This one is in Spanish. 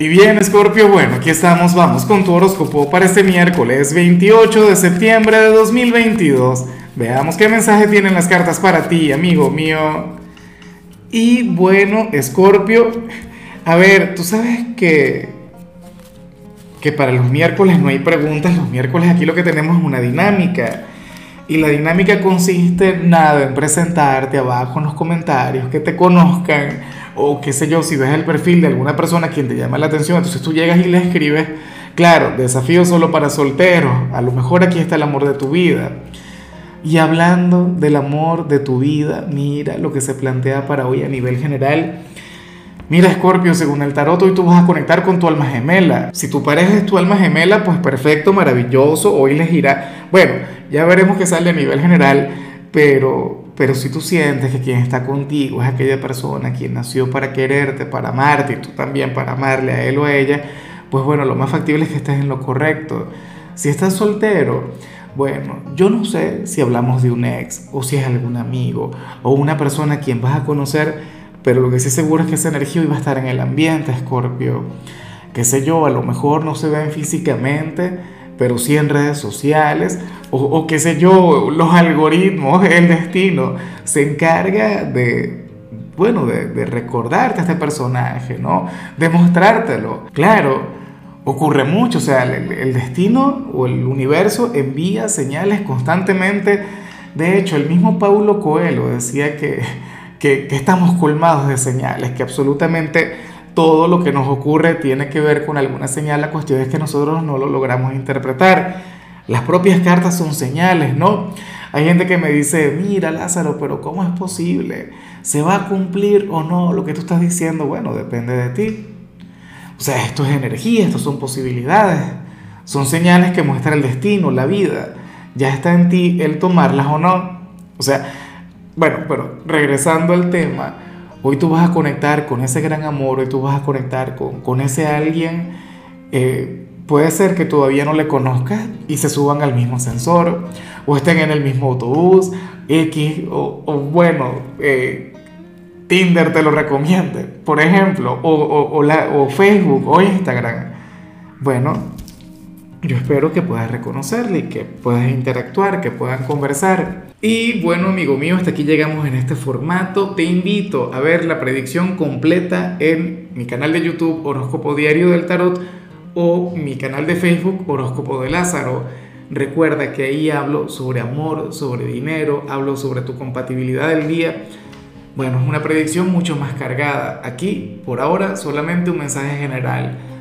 Y bien, Scorpio, bueno, aquí estamos, vamos con tu horóscopo para este miércoles 28 de septiembre de 2022. Veamos qué mensaje tienen las cartas para ti, amigo mío. Y bueno, Scorpio, a ver, tú sabes que que para los miércoles no hay preguntas, los miércoles aquí lo que tenemos es una dinámica. Y la dinámica consiste nada en presentarte abajo en los comentarios, que te conozcan, o qué sé yo, si ves el perfil de alguna persona quien te llama la atención, entonces tú llegas y le escribes, claro, desafío solo para solteros, a lo mejor aquí está el amor de tu vida. Y hablando del amor de tu vida, mira lo que se plantea para hoy a nivel general. Mira, Scorpio, según el tarot, hoy tú vas a conectar con tu alma gemela. Si tu pareja es tu alma gemela, pues perfecto, maravilloso, hoy les irá. Bueno, ya veremos qué sale a nivel general, pero, pero si tú sientes que quien está contigo es aquella persona quien nació para quererte, para amarte, y tú también para amarle a él o a ella, pues bueno, lo más factible es que estés en lo correcto. Si estás soltero, bueno, yo no sé si hablamos de un ex o si es algún amigo o una persona a quien vas a conocer pero lo que sí seguro es que esa energía va a estar en el ambiente, Escorpio. Qué sé yo, a lo mejor no se ven físicamente, pero sí en redes sociales, o, o qué sé yo, los algoritmos, el destino, se encarga de, bueno, de, recordarte a este personaje, ¿no? De mostrártelo. Claro, ocurre mucho, o sea, el, destino o el universo envía señales constantemente. De hecho, el mismo Paulo Coelho decía que que, estamos colmados de señales, que absolutamente todo lo que nos ocurre tiene que ver con alguna señal, la cuestión es que nosotros no lo logramos interpretar. Las propias cartas son señales, ¿no? Hay gente que me dice, mira Lázaro, pero ¿cómo es posible? ¿Se va a cumplir o no lo que tú estás diciendo? Bueno, depende de ti. O sea, esto es energía, esto son posibilidades, son señales que muestran el destino, la vida. Ya está en ti el tomarlas o no. O sea, bueno, pero regresando al tema, hoy tú vas a conectar con ese gran amor, hoy tú vas a conectar con, con ese alguien, eh, puede ser que todavía no le conozcas y se suban al mismo ascensor, o estén en el mismo autobús, X, o, bueno, eh, Tinder te lo recomiende, por ejemplo, o, o, o Facebook o Instagram. Bueno, yo espero que puedas reconocerle que puedas interactuar, que puedan conversar. Y bueno, amigo mío, hasta aquí llegamos en este formato. Te invito a ver la predicción completa en mi canal de YouTube Horóscopo Diario del Tarot o mi canal de Facebook Horóscopo de Lázaro. Recuerda que ahí hablo sobre amor, sobre dinero, hablo sobre tu compatibilidad del día. Bueno, es una predicción mucho más cargada. Aquí, por ahora, solamente un mensaje general